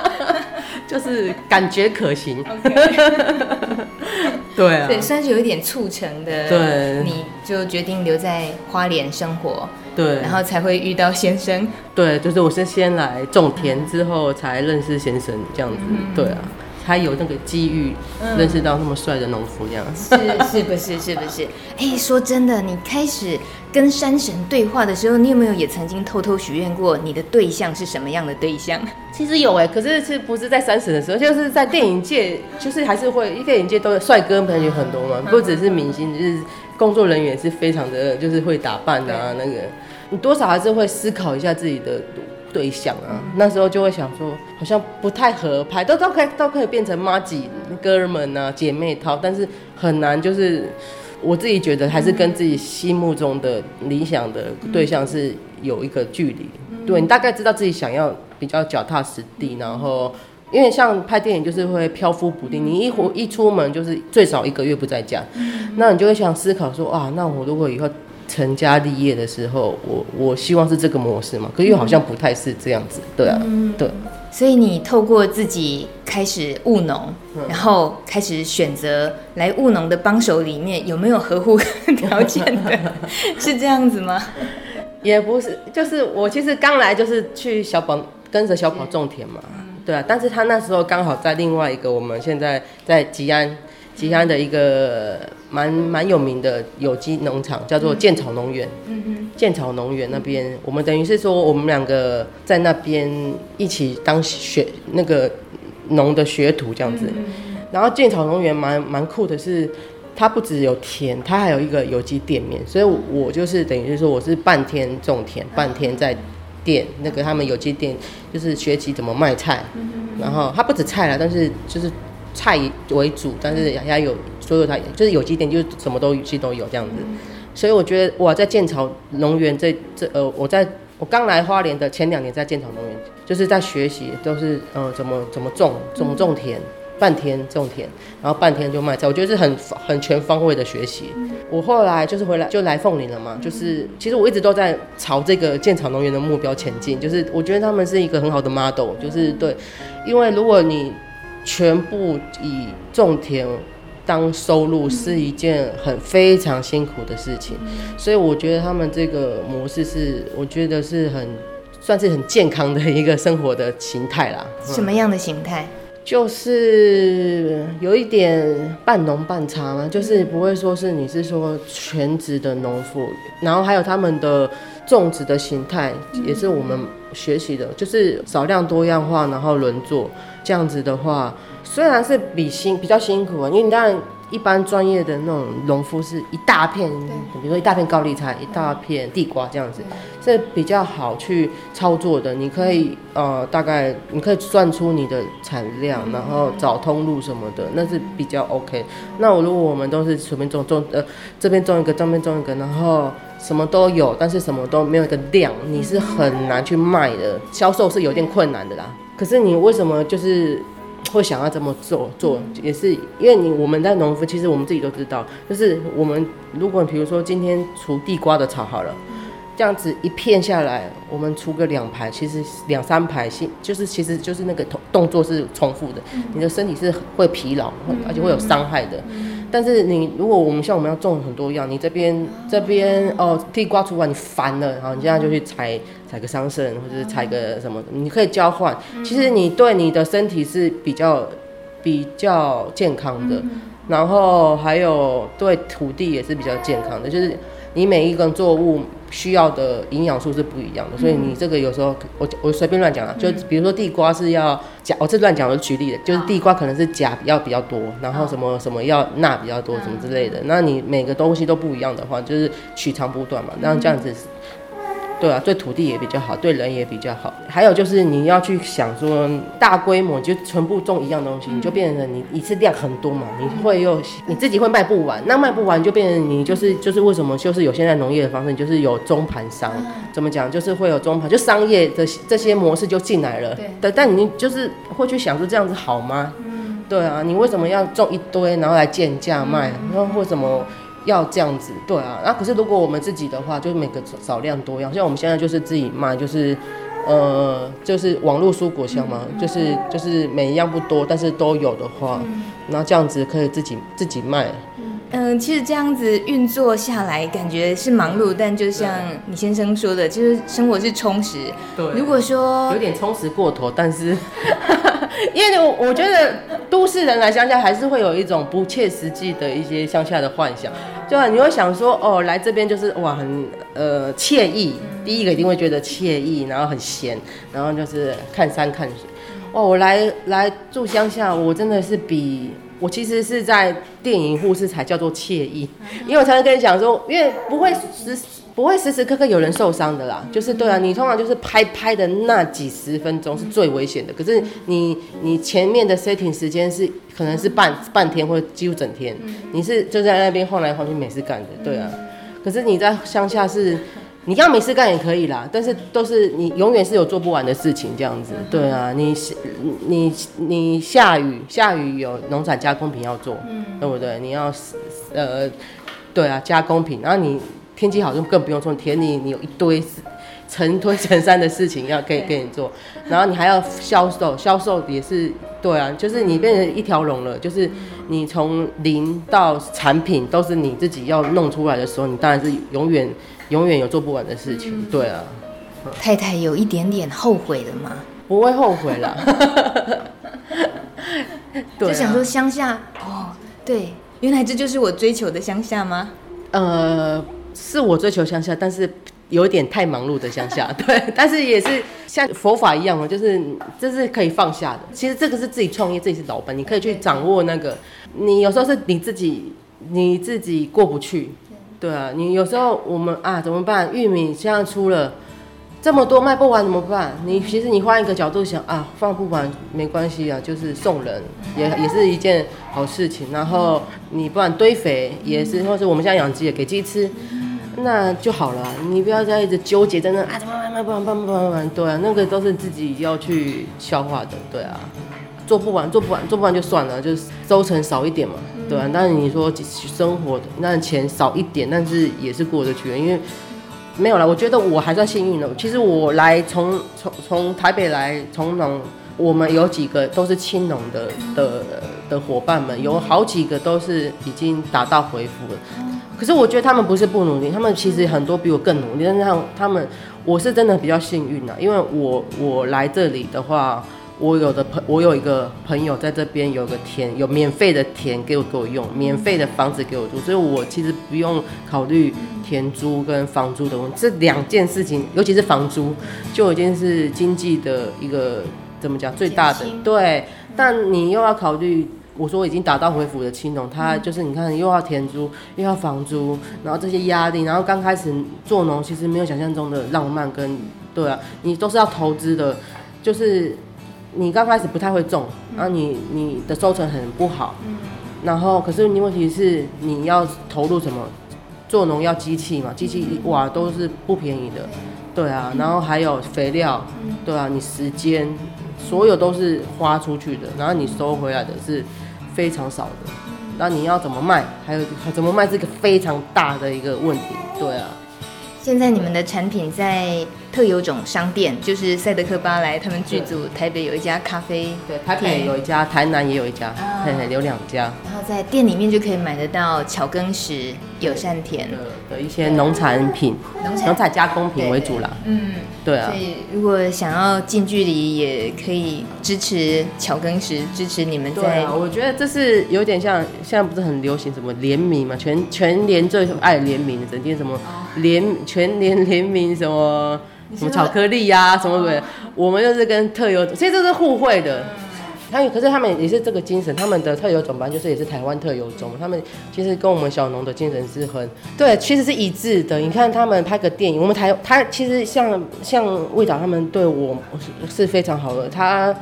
就是感觉可行。对啊，对，算是有一点促成的。对，你就决定留在花莲生活。对，然后才会遇到先生。对，就是我是先来种田之后才认识先生这样子。嗯、对啊，才有那个机遇认识到那么帅的农夫这样。嗯、是是不是是不是？哎，说真的，你开始跟山神对话的时候，你有没有也曾经偷偷许愿过你的对象是什么样的对象？其实有哎，可是是不是在山神的时候，就是在电影界，就是还是会，电影界都有帅哥美女很多嘛，不只是明星，就是。工作人员是非常的，就是会打扮啊，那个你多少还是会思考一下自己的对象啊。那时候就会想说，好像不太合拍，都都可以都可以变成妈几哥们啊，姐妹淘，但是很难，就是我自己觉得还是跟自己心目中的理想的对象是有一个距离。对，你大概知道自己想要比较脚踏实地，然后。因为像拍电影就是会飘忽不定，你一回一出门就是最少一个月不在家，那你就会想思考说啊，那我如果以后成家立业的时候，我我希望是这个模式嘛？可是又好像不太是这样子，对啊，对。所以你透过自己开始务农，然后开始选择来务农的帮手里面有没有合乎条件的？是这样子吗？也不是，就是我其实刚来就是去小宝跟着小宝种田嘛。对啊，但是他那时候刚好在另外一个我们现在在吉安，吉安的一个蛮蛮有名的有机农场，叫做建草农园。嗯嗯。建草农园那边，我们等于是说我们两个在那边一起当学那个农的学徒这样子。然后建草农园蛮蛮酷的是，它不只有田，它还有一个有机店面，所以我就是等于是说我是半天种田，半天在。店那个他们有机店就是学习怎么卖菜，然后他不止菜了，但是就是菜为主，但是还有所有他就是有机点就是什么都其实都有这样子，所以我觉得哇，在建草农园这这呃，我在我刚来花莲的前两年在建草农园，就是在学习都是呃怎么怎么种怎么种田，半天种田，然后半天就卖菜，我觉得是很很全方位的学习。我后来就是回来就来凤林了嘛，就是其实我一直都在朝这个建草农园的目标前进，就是我觉得他们是一个很好的 model，就是对，因为如果你全部以种田当收入，是一件很非常辛苦的事情，所以我觉得他们这个模式是我觉得是很算是很健康的一个生活的形态啦。什么样的形态？就是有一点半农半茶嘛，就是不会说是你是说全职的农妇，然后还有他们的种植的形态也是我们学习的，就是少量多样化，然后轮作这样子的话，虽然是比辛比较辛苦啊，因为你当然。一般专业的那种农夫是一大片，比如说一大片高丽菜，一大片地瓜这样子，这比较好去操作的。你可以呃大概你可以算出你的产量，然后找通路什么的，那是比较 OK。那我如果我们都是随便种种呃这边种一个，这边种一个，然后什么都有，但是什么都没有一个量，你是很难去卖的，销售是有点困难的啦。可是你为什么就是？会想要这么做做，也是因为你我们在农夫，其实我们自己都知道，就是我们如果比如说今天除地瓜的草好了，这样子一片下来，我们除个两排，其实两三排，就是其实就是那个动动作是重复的，你的身体是会疲劳，而且会有伤害的。但是你如果我们像我们要种很多样，你这边这边哦地瓜出完你烦了，然后你现在就去采采个桑葚，或者是采个什么，你可以交换。其实你对你的身体是比较比较健康的，然后还有对土地也是比较健康的，就是。你每一根作物需要的营养素是不一样的，所以你这个有时候我我随便乱讲了，就比如说地瓜是要钾，我这乱讲我举例的，就是地瓜可能是钾要比较多，然后什么什么要钠比较多，什么之类的。那你每个东西都不一样的话，就是取长补短嘛，那这样子。对啊，对土地也比较好，对人也比较好。还有就是你要去想说，大规模就全部种一样东西，你就变成你一次量很多嘛，你会又你自己会卖不完，那卖不完就变成你就是就是为什么就是有现在农业的方式，就是有中盘商，怎么讲，就是会有中盘，就商业的这些模式就进来了。对，但你就是会去想说这样子好吗？对啊，你为什么要种一堆然后来贱价卖？然后为什么？要这样子，对啊，那、啊、可是如果我们自己的话，就是每个少量多样，像我们现在就是自己卖，就是，呃，就是网络蔬果箱嘛，就是就是每一样不多，但是都有的话，那这样子可以自己自己卖。嗯，其实这样子运作下来，感觉是忙碌，但就像你先生说的，就是生活是充实。对，如果说有点充实过头，但是。因为我我觉得都市人来乡下还是会有一种不切实际的一些乡下的幻想，就你会想说哦，来这边就是哇很呃惬意，第一个一定会觉得惬意，然后很闲，然后就是看山看水。哦，我来来住乡下，我真的是比我其实是在电影护士才叫做惬意，因为我常常跟你讲说，因为不会时。不会时时刻刻有人受伤的啦，就是对啊，你通常就是拍拍的那几十分钟是最危险的。可是你你前面的 setting 时间是可能是半半天或者几乎整天，你是就在那边晃来晃去没事干的，对啊。可是你在乡下是，你要没事干也可以啦，但是都是你永远是有做不完的事情这样子，对啊。你你你下雨下雨有农产加工品要做，嗯对不对？你要呃对啊加工品，然后你。天气好就更不用说，田里你有一堆成堆成山的事情要给给你做，然后你还要销售，销售也是对啊，就是你变成一条龙了，就是你从零到产品都是你自己要弄出来的时候，你当然是永远永远有做不完的事情，对啊。太太有一点点后悔的吗？不会后悔啦。对啊，就想说乡下哦，对，原来这就是我追求的乡下吗？呃。是我追求乡下，但是有点太忙碌的乡下，对，但是也是像佛法一样嘛，就是这是可以放下的。其实这个是自己创业，自己是老板，你可以去掌握那个。你有时候是你自己，你自己过不去，对啊。你有时候我们啊怎么办？玉米现在出了这么多卖不完怎么办？你其实你换一个角度想啊，放不完没关系啊，就是送人也也是一件好事情。然后你不然堆肥也是，或是我们现在养鸡也给鸡吃。那就好了，你不要再一直纠结在那啊，怎么办？怎么办？怎么办？对啊，那个都是自己要去消化的，对啊。做不完，做不完，做不完就算了，就是收成少一点嘛，对吧、啊？但是你说生活的那钱少一点，但是也是过得去的，因为没有了。我觉得我还算幸运的。其实我来从从从台北来从农，我们有几个都是青农的的的伙伴们，有好几个都是已经达到回复了。可是我觉得他们不是不努力，他们其实很多比我更努力。但是他们，我是真的比较幸运啊，因为我我来这里的话，我有的朋我有一个朋友在这边有个田，有免费的田给我给我用，免费的房子给我住，所以我其实不用考虑田租跟房租的问题。这两件事情，尤其是房租，就已经是经济的一个怎么讲最大的对。但你又要考虑。我说我已经打道回府的青农，他就是你看又要田租又要房租，然后这些压力，然后刚开始做农其实没有想象中的浪漫跟对啊，你都是要投资的，就是你刚开始不太会种，然后你你的收成很不好，然后可是你问题是你要投入什么？做农药机器嘛，机器哇都是不便宜的，对啊，然后还有肥料，对啊，你时间。所有都是花出去的，然后你收回来的是非常少的，那你要怎么卖？还有怎么卖是一个非常大的一个问题，对啊。现在你们的产品在特有种商店，就是赛德克巴莱他们剧组，台北有一家咖啡，对，台北有一家，台南也有一家，嘿嘿，有两家。然后在店里面就可以买得到巧耕食、友善田的的一些农产品，农产，农产加工品为主啦。嗯。对啊，所以如果想要近距离，也可以支持巧耕食，支持你们在。对啊，我觉得这是有点像，现在不是很流行什么联名嘛？全全联最爱联名，整天什么联全联联名什么什么巧克力呀、啊，什么鬼？我们就是跟特有，其实这是互惠的。他可是他们也是这个精神，他们的特有种班就是也是台湾特有种，他们其实跟我们小农的精神是很对，其实是一致的。你看他们拍个电影，我们台他其实像像魏导他们对我是是非常好的，他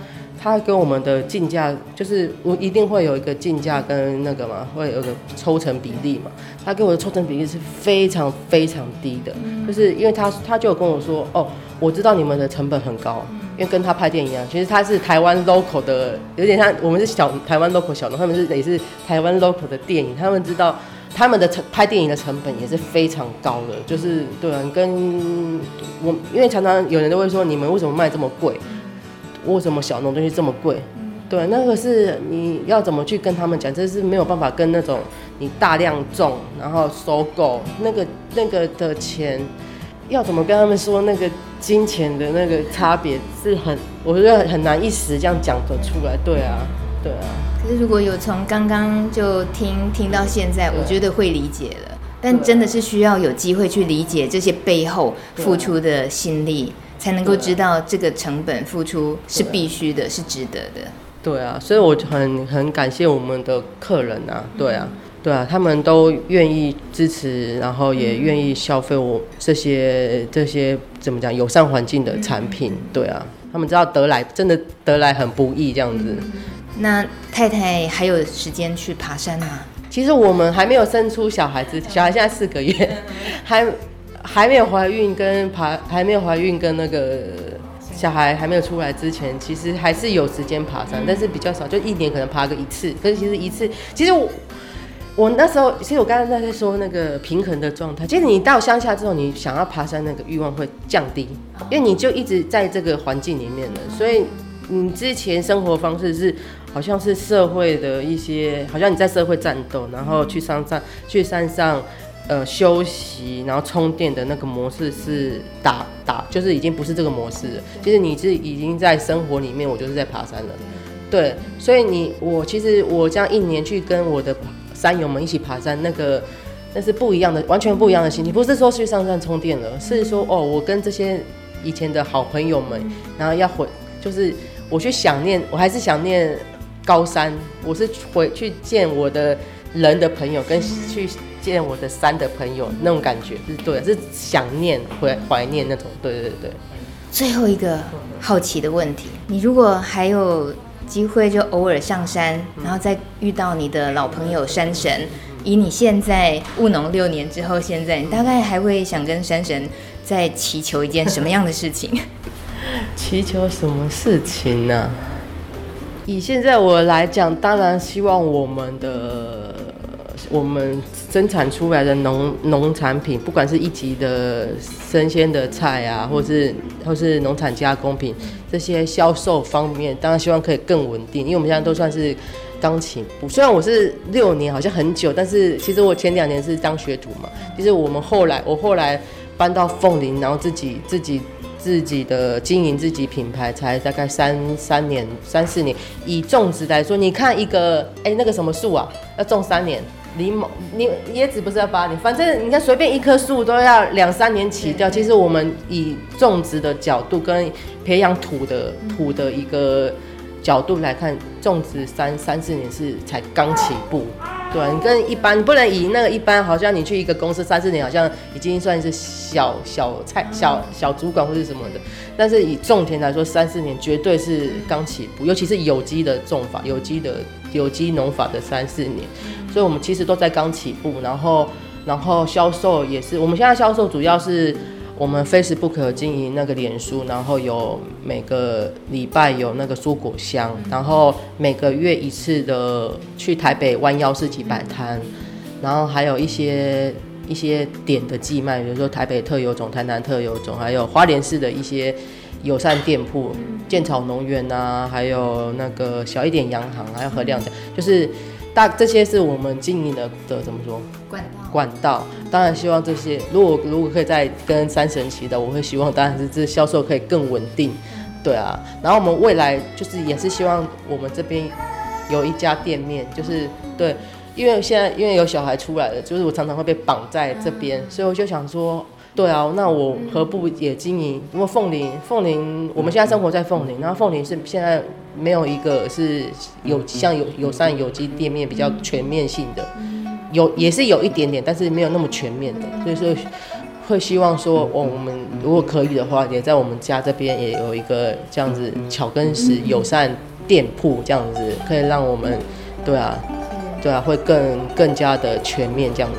他跟我们的进价就是我一定会有一个进价跟那个嘛，会有个抽成比例嘛，他给我的抽成比例是非常非常低的，就是因为他他就有跟我说哦，我知道你们的成本很高。因为跟他拍电影一样，其实他是台湾 local 的，有点像我们是小台湾 local 小农，他们是也是台湾 local 的电影，他们知道他们的成拍电影的成本也是非常高的，就是对啊，跟我因为常常有人都会说，你们为什么卖这么贵？为什么小农东西这么贵？对，那个是你要怎么去跟他们讲，这是没有办法跟那种你大量种然后收购那个那个的钱。要怎么跟他们说那个金钱的那个差别是很，我觉得很难一时这样讲得出来。对啊，对啊。可是如果有从刚刚就听听到现在，我觉得会理解了。但真的是需要有机会去理解这些背后付出的心力，才能够知道这个成本付出是必须的，是值得的。对啊，所以我很很感谢我们的客人啊。对啊。对啊，他们都愿意支持，然后也愿意消费我这些这些怎么讲友善环境的产品。对啊，他们知道得来真的得来很不易这样子。那太太还有时间去爬山吗？其实我们还没有生出小孩子，小孩现在四个月，还还没有怀孕跟爬，还没有怀孕跟那个小孩还没有出来之前，其实还是有时间爬山，但是比较少，就一年可能爬个一次。可是其实一次，其实我。我那时候，其实我刚才在说那个平衡的状态。其实你到乡下之后，你想要爬山那个欲望会降低，因为你就一直在这个环境里面了。所以你之前生活方式是好像是社会的一些，好像你在社会战斗，然后去山上去山上呃休息，然后充电的那个模式是打打，就是已经不是这个模式了。其实你是已经在生活里面，我就是在爬山了。对，所以你我其实我这样一年去跟我的。山友们一起爬山，那个那是不一样的，完全不一样的心情。不是说去上山充电了，是说哦，我跟这些以前的好朋友们，然后要回，就是我去想念，我还是想念高山。我是回去见我的人的朋友，跟去见我的山的朋友，那种感觉是对，是想念、怀怀念那种。对对对。最后一个好奇的问题，你如果还有。机会就偶尔上山，然后再遇到你的老朋友山神。以你现在务农六年之后，现在你大概还会想跟山神再祈求一件什么样的事情？祈求什么事情呢、啊？以现在我来讲，当然希望我们的我们生产出来的农农产品，不管是一级的生鲜的菜啊，或是或是农产加工品，这些销售方面，当然希望可以更稳定，因为我们现在都算是刚起步。虽然我是六年，好像很久，但是其实我前两年是当学徒嘛。其实我们后来，我后来搬到凤林，然后自己自己。自己的经营自己品牌才大概三三年三四年，以种植来说，你看一个哎、那个什么树啊，要种三年，柠檬你椰子不是要八年，反正你看随便一棵树都要两三年起掉。其实我们以种植的角度跟培养土的土的一个角度来看，种植三三四年是才刚起步。对，你跟一般不能以那个一般，好像你去一个公司三四年，好像已经算是小小菜小小主管或是什么的。但是以种田来说，三四年绝对是刚起步，尤其是有机的种法、有机的有机农法的三四年。所以我们其实都在刚起步，然后然后销售也是，我们现在销售主要是。我们 Facebook 经营那个脸书，然后有每个礼拜有那个蔬果箱，然后每个月一次的去台北弯腰市集摆摊，然后还有一些一些点的寄卖，比如说台北特有种、台南特有种，还有花莲市的一些友善店铺，建草农园啊，还有那个小一点洋行，还有和亮家，就是。大这些是我们经营的的怎么说？管道。管道，当然希望这些，如果如果可以再跟三神奇的，我会希望当然是这销售可以更稳定，对啊。然后我们未来就是也是希望我们这边有一家店面，就是对，因为现在因为有小孩出来了，就是我常常会被绑在这边，所以我就想说。对啊，那我何不也经营？因为凤林，凤林，我们现在生活在凤林，然后凤林是现在没有一个是有像有友善有机店面比较全面性的，有也是有一点点，但是没有那么全面的，所以说会希望说，我们如果可以的话，也在我们家这边也有一个这样子巧根石友善店铺，这样子可以让我们，对啊，对啊，会更更加的全面这样子，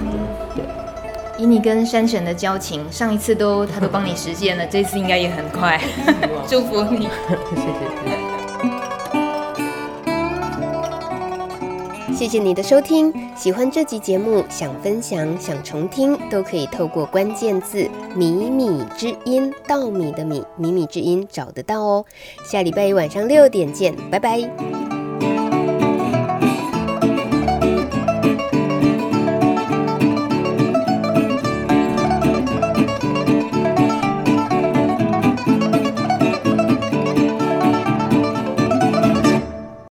以你跟山神的交情，上一次都他都帮你实现了，这次应该也很快。祝福你，谢谢。谢谢你的收听，喜欢这集节目，想分享、想重听，都可以透过关键字“米米之音”稻米的米“米米之音”找得到哦。下礼拜一晚上六点见，拜拜。